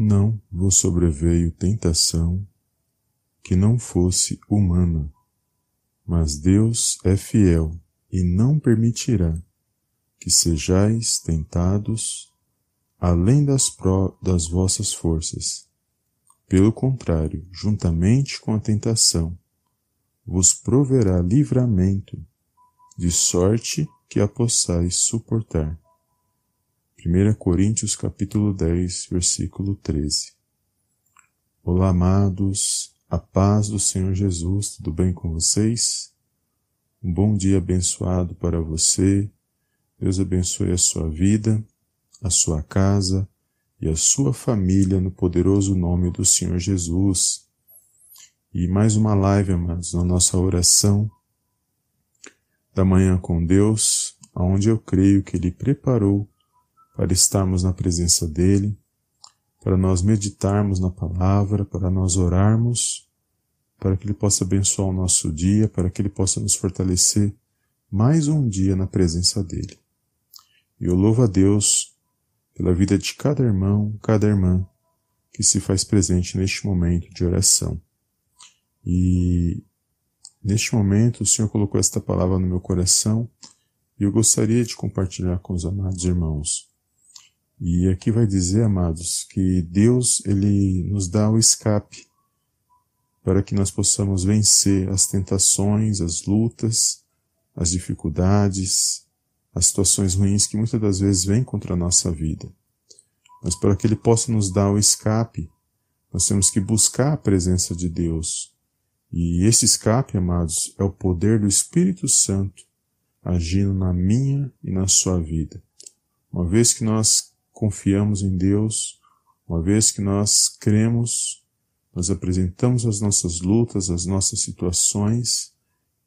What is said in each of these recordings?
Não vos sobreveio tentação que não fosse humana, mas Deus é fiel e não permitirá que sejais tentados além das, pró das vossas forças. Pelo contrário, juntamente com a tentação, vos proverá livramento, de sorte que a possais suportar. 1 Coríntios capítulo 10, versículo 13. Olá, amados, a paz do Senhor Jesus, tudo bem com vocês? Um bom dia abençoado para você. Deus abençoe a sua vida, a sua casa e a sua família no poderoso nome do Senhor Jesus. E mais uma live, amados, na nossa oração da manhã com Deus, aonde eu creio que Ele preparou para estarmos na presença dEle, para nós meditarmos na palavra, para nós orarmos, para que Ele possa abençoar o nosso dia, para que Ele possa nos fortalecer mais um dia na presença dEle. E eu louvo a Deus pela vida de cada irmão, cada irmã que se faz presente neste momento de oração. E neste momento o Senhor colocou esta palavra no meu coração e eu gostaria de compartilhar com os amados irmãos. E aqui vai dizer, amados, que Deus ele nos dá o escape para que nós possamos vencer as tentações, as lutas, as dificuldades, as situações ruins que muitas das vezes vêm contra a nossa vida. Mas para que Ele possa nos dar o escape, nós temos que buscar a presença de Deus. E esse escape, amados, é o poder do Espírito Santo agindo na minha e na sua vida. Uma vez que nós confiamos em Deus, uma vez que nós cremos, nós apresentamos as nossas lutas, as nossas situações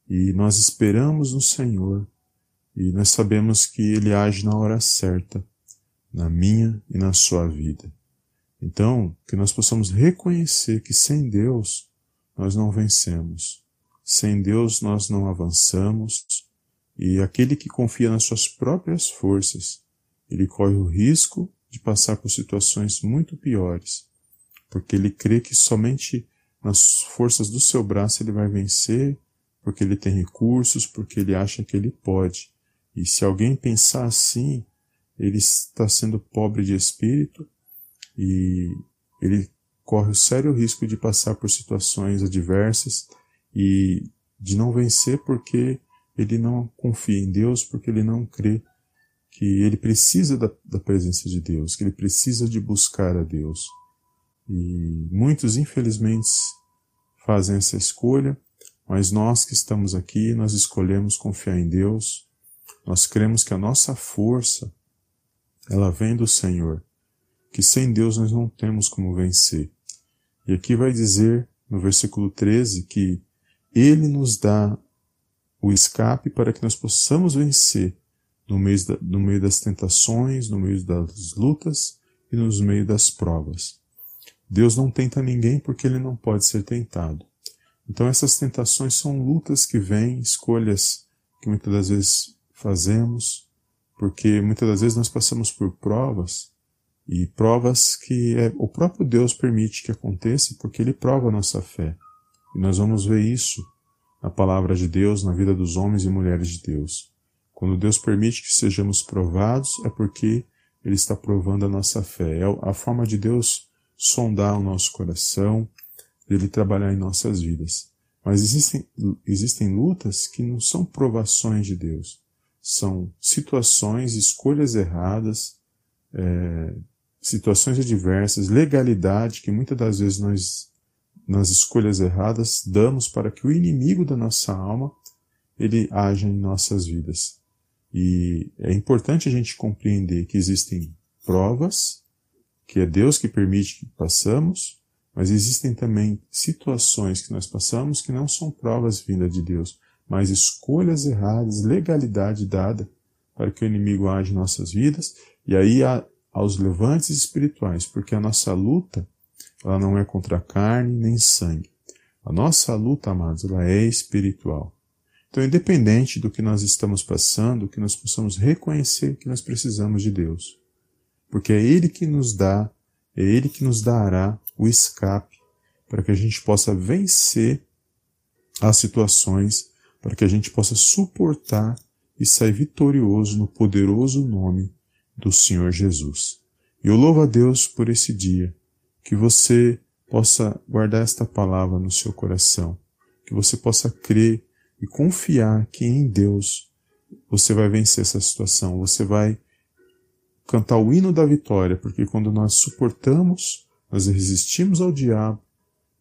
e nós esperamos no Senhor e nós sabemos que Ele age na hora certa, na minha e na sua vida. Então, que nós possamos reconhecer que sem Deus nós não vencemos. Sem Deus nós não avançamos. E aquele que confia nas suas próprias forças, ele corre o risco de passar por situações muito piores, porque ele crê que somente nas forças do seu braço ele vai vencer, porque ele tem recursos, porque ele acha que ele pode. E se alguém pensar assim, ele está sendo pobre de espírito e ele corre o sério risco de passar por situações adversas e de não vencer porque ele não confia em Deus, porque ele não crê que ele precisa da, da presença de Deus, que ele precisa de buscar a Deus. E muitos, infelizmente, fazem essa escolha, mas nós que estamos aqui, nós escolhemos confiar em Deus, nós cremos que a nossa força, ela vem do Senhor, que sem Deus nós não temos como vencer. E aqui vai dizer, no versículo 13, que Ele nos dá o escape para que nós possamos vencer no meio, da, no meio das tentações, no meio das lutas e no meio das provas. Deus não tenta ninguém porque ele não pode ser tentado. Então essas tentações são lutas que vêm, escolhas que muitas das vezes fazemos, porque muitas das vezes nós passamos por provas e provas que é, o próprio Deus permite que aconteça porque ele prova a nossa fé. E nós vamos ver isso na palavra de Deus, na vida dos homens e mulheres de Deus. Quando Deus permite que sejamos provados, é porque Ele está provando a nossa fé. É a forma de Deus sondar o nosso coração, Ele trabalhar em nossas vidas. Mas existem, existem lutas que não são provações de Deus. São situações, escolhas erradas, é, situações adversas, legalidade que muitas das vezes nós, nas escolhas erradas, damos para que o inimigo da nossa alma ele haja em nossas vidas. E é importante a gente compreender que existem provas, que é Deus que permite que passamos, mas existem também situações que nós passamos que não são provas vindas de Deus, mas escolhas erradas, legalidade dada para que o inimigo age em nossas vidas, e aí há aos levantes espirituais, porque a nossa luta, ela não é contra carne nem sangue. A nossa luta, amados, ela é espiritual. Então, independente do que nós estamos passando, que nós possamos reconhecer que nós precisamos de Deus. Porque é Ele que nos dá é Ele que nos dará o escape para que a gente possa vencer as situações, para que a gente possa suportar e sair vitorioso no poderoso nome do Senhor Jesus. E eu louvo a Deus por esse dia, que você possa guardar esta palavra no seu coração, que você possa crer e confiar que em Deus você vai vencer essa situação, você vai cantar o hino da vitória, porque quando nós suportamos, nós resistimos ao diabo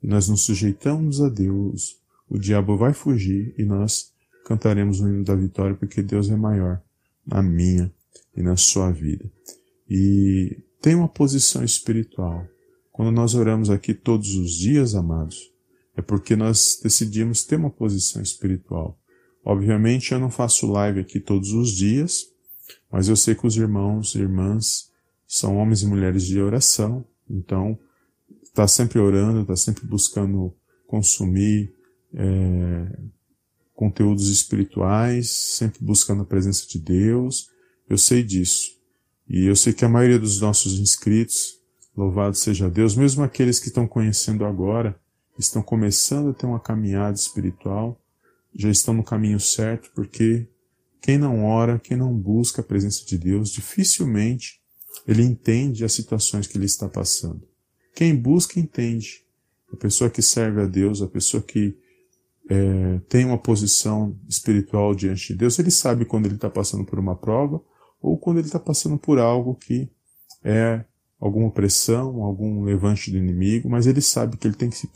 e nós nos sujeitamos a Deus, o diabo vai fugir e nós cantaremos o hino da vitória, porque Deus é maior na minha e na sua vida. E tem uma posição espiritual. Quando nós oramos aqui todos os dias, amados, é porque nós decidimos ter uma posição espiritual. Obviamente eu não faço live aqui todos os dias, mas eu sei que os irmãos e irmãs são homens e mulheres de oração, então está sempre orando, está sempre buscando consumir é, conteúdos espirituais, sempre buscando a presença de Deus. Eu sei disso. E eu sei que a maioria dos nossos inscritos, louvado seja Deus, mesmo aqueles que estão conhecendo agora, estão começando a ter uma caminhada espiritual, já estão no caminho certo, porque quem não ora, quem não busca a presença de Deus, dificilmente ele entende as situações que ele está passando. Quem busca, entende. A pessoa que serve a Deus, a pessoa que é, tem uma posição espiritual diante de Deus, ele sabe quando ele está passando por uma prova ou quando ele está passando por algo que é alguma opressão, algum levante do inimigo, mas ele sabe que ele tem que se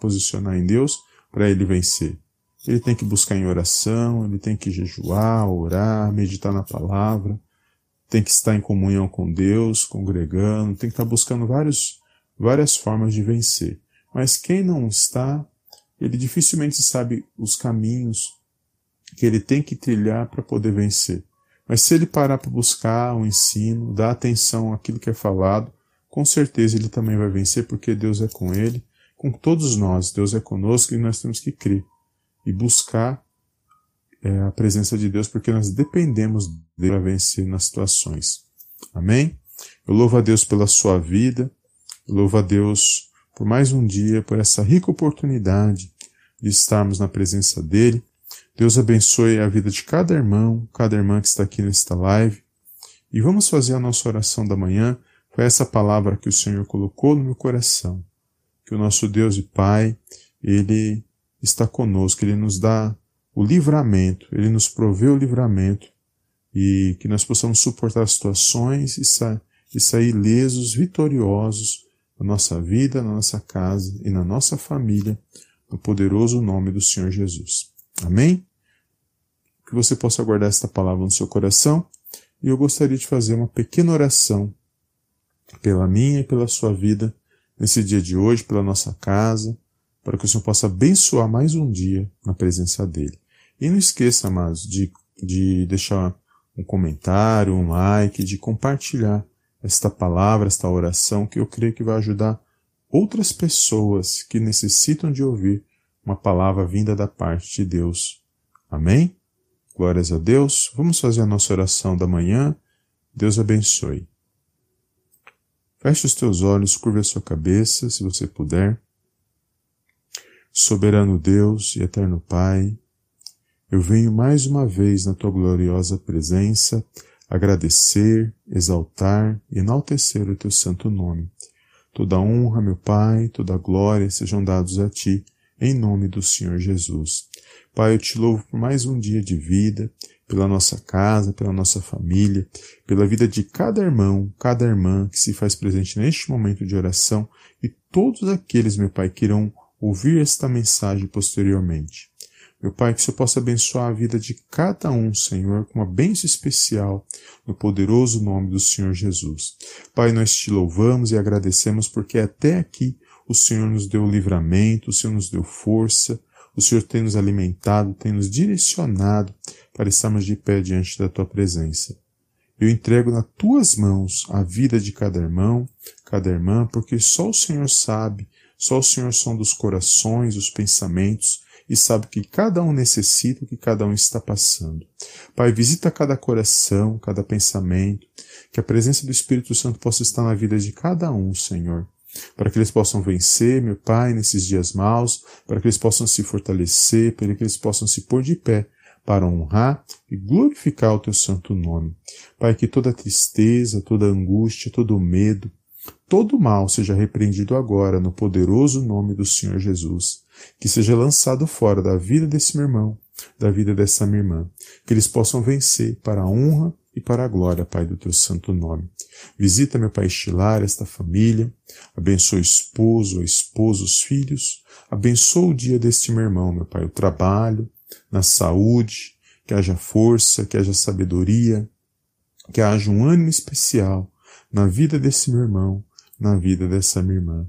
posicionar em Deus para ele vencer. Ele tem que buscar em oração, ele tem que jejuar, orar, meditar na palavra, tem que estar em comunhão com Deus, congregando, tem que estar buscando vários, várias formas de vencer. Mas quem não está, ele dificilmente sabe os caminhos que ele tem que trilhar para poder vencer. Mas se ele parar para buscar o ensino, dar atenção àquilo que é falado, com certeza ele também vai vencer, porque Deus é com ele, com todos nós. Deus é conosco e nós temos que crer e buscar é, a presença de Deus, porque nós dependemos dele para vencer nas situações. Amém? Eu louvo a Deus pela sua vida, eu louvo a Deus por mais um dia, por essa rica oportunidade de estarmos na presença dele Deus abençoe a vida de cada irmão, cada irmã que está aqui nesta live. E vamos fazer a nossa oração da manhã. Foi essa palavra que o Senhor colocou no meu coração. Que o nosso Deus e Pai, Ele está conosco, Ele nos dá o livramento, Ele nos provê o livramento e que nós possamos suportar as situações e, sa e sair lesos, vitoriosos na nossa vida, na nossa casa e na nossa família, no poderoso nome do Senhor Jesus. Amém? que você possa guardar esta palavra no seu coração. E eu gostaria de fazer uma pequena oração pela minha e pela sua vida nesse dia de hoje, pela nossa casa, para que o Senhor possa abençoar mais um dia na presença dEle. E não esqueça, amados, de, de deixar um comentário, um like, de compartilhar esta palavra, esta oração, que eu creio que vai ajudar outras pessoas que necessitam de ouvir uma palavra vinda da parte de Deus. Amém? Glórias a Deus. Vamos fazer a nossa oração da manhã. Deus abençoe. Feche os teus olhos, curva a sua cabeça, se você puder. Soberano Deus e eterno Pai, eu venho mais uma vez na tua gloriosa presença agradecer, exaltar e enaltecer o teu santo nome. Toda honra, meu Pai, toda glória sejam dados a ti, em nome do Senhor Jesus. Pai, eu te louvo por mais um dia de vida, pela nossa casa, pela nossa família, pela vida de cada irmão, cada irmã que se faz presente neste momento de oração e todos aqueles, meu Pai, que irão ouvir esta mensagem posteriormente. Meu Pai, que o Senhor possa abençoar a vida de cada um, Senhor, com uma bênção especial, no poderoso nome do Senhor Jesus. Pai, nós te louvamos e agradecemos porque até aqui o Senhor nos deu livramento, o Senhor nos deu força, o Senhor tem nos alimentado, tem nos direcionado para estarmos de pé diante da tua presença. Eu entrego nas tuas mãos a vida de cada irmão, cada irmã, porque só o Senhor sabe, só o Senhor som dos corações, os pensamentos e sabe que cada um necessita, o que cada um está passando. Pai, visita cada coração, cada pensamento, que a presença do Espírito Santo possa estar na vida de cada um, Senhor para que eles possam vencer, meu Pai, nesses dias maus, para que eles possam se fortalecer, para que eles possam se pôr de pé para honrar e glorificar o teu santo nome. Pai, que toda tristeza, toda angústia, todo medo, todo mal seja repreendido agora no poderoso nome do Senhor Jesus, que seja lançado fora da vida desse meu irmão, da vida dessa minha irmã, que eles possam vencer para a honra e para a glória, Pai, do teu santo nome. Visita, meu Pai, estilar esta família, abençoa o esposo, a esposa, os filhos, abençoa o dia deste meu irmão, meu Pai, o trabalho, na saúde, que haja força, que haja sabedoria, que haja um ânimo especial na vida desse meu irmão, na vida dessa minha irmã.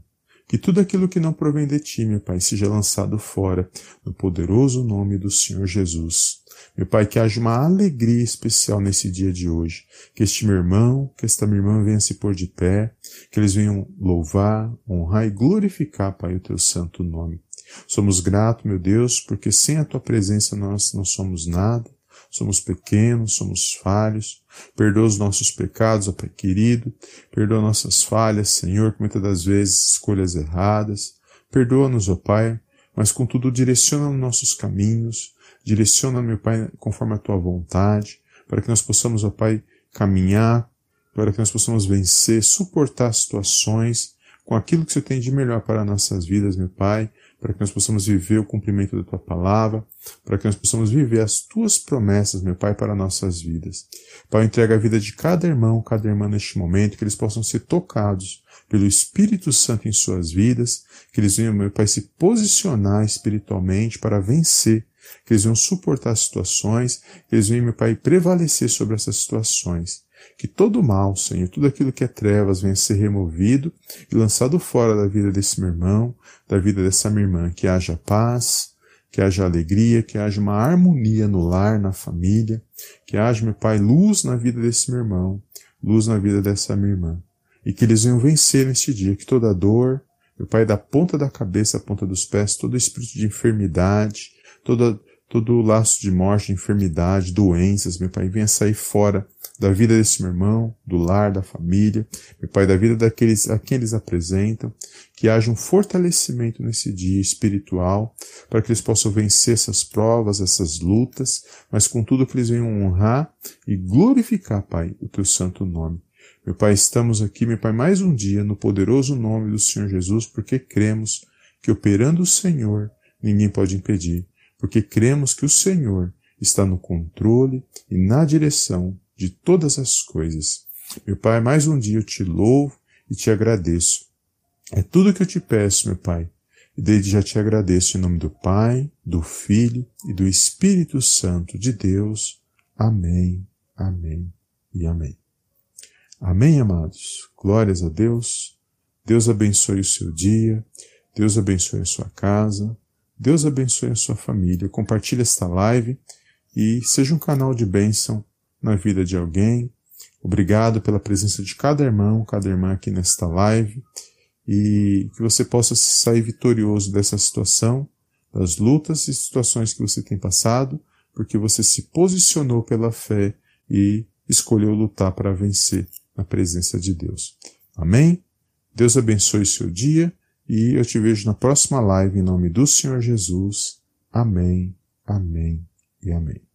Que tudo aquilo que não provém de ti, meu Pai, seja lançado fora, no poderoso nome do Senhor Jesus. Meu Pai, que haja uma alegria especial nesse dia de hoje. Que este meu irmão, que esta minha irmã venha se pôr de pé, que eles venham louvar, honrar e glorificar, Pai, o teu santo nome. Somos gratos, meu Deus, porque sem a tua presença nós não somos nada. Somos pequenos, somos falhos. Perdoa os nossos pecados, ó Pai querido. Perdoa nossas falhas, Senhor, que muitas das vezes escolhas erradas. Perdoa-nos, ó Pai, mas contudo direciona nossos caminhos, Direciona, meu Pai, conforme a tua vontade, para que nós possamos, ó Pai, caminhar, para que nós possamos vencer, suportar situações com aquilo que você tem de melhor para nossas vidas, meu Pai, para que nós possamos viver o cumprimento da tua palavra, para que nós possamos viver as tuas promessas, meu Pai, para nossas vidas. Pai, entrega a vida de cada irmão, cada irmã neste momento, que eles possam ser tocados pelo Espírito Santo em suas vidas, que eles venham, meu Pai, se posicionar espiritualmente para vencer que eles venham suportar situações, que eles venham, meu Pai, prevalecer sobre essas situações. Que todo mal, Senhor, tudo aquilo que é trevas venha ser removido e lançado fora da vida desse meu irmão, da vida dessa minha irmã. Que haja paz, que haja alegria, que haja uma harmonia no lar, na família, que haja, meu Pai, luz na vida desse meu irmão, luz na vida dessa minha irmã. E que eles venham vencer neste dia, que toda dor, meu Pai, da ponta da cabeça à ponta dos pés, todo espírito de enfermidade, toda, todo laço de morte, enfermidade, doenças, meu Pai, venha sair fora da vida desse meu irmão, do lar, da família, meu Pai, da vida daqueles a quem eles apresentam, que haja um fortalecimento nesse dia espiritual, para que eles possam vencer essas provas, essas lutas, mas com tudo que eles venham honrar e glorificar, Pai, o teu santo nome. Meu Pai, estamos aqui, meu Pai, mais um dia no poderoso nome do Senhor Jesus, porque cremos que operando o Senhor, ninguém pode impedir porque cremos que o Senhor está no controle e na direção de todas as coisas. Meu Pai, mais um dia eu te louvo e te agradeço. É tudo que eu te peço, meu Pai. E desde já te agradeço em nome do Pai, do Filho e do Espírito Santo de Deus. Amém, amém e amém. Amém, amados. Glórias a Deus. Deus abençoe o seu dia. Deus abençoe a sua casa. Deus abençoe a sua família. Compartilhe esta live e seja um canal de bênção na vida de alguém. Obrigado pela presença de cada irmão, cada irmã aqui nesta live e que você possa sair vitorioso dessa situação, das lutas e situações que você tem passado, porque você se posicionou pela fé e escolheu lutar para vencer na presença de Deus. Amém? Deus abençoe seu dia e eu te vejo na próxima live em nome do Senhor Jesus. Amém, amém e amém.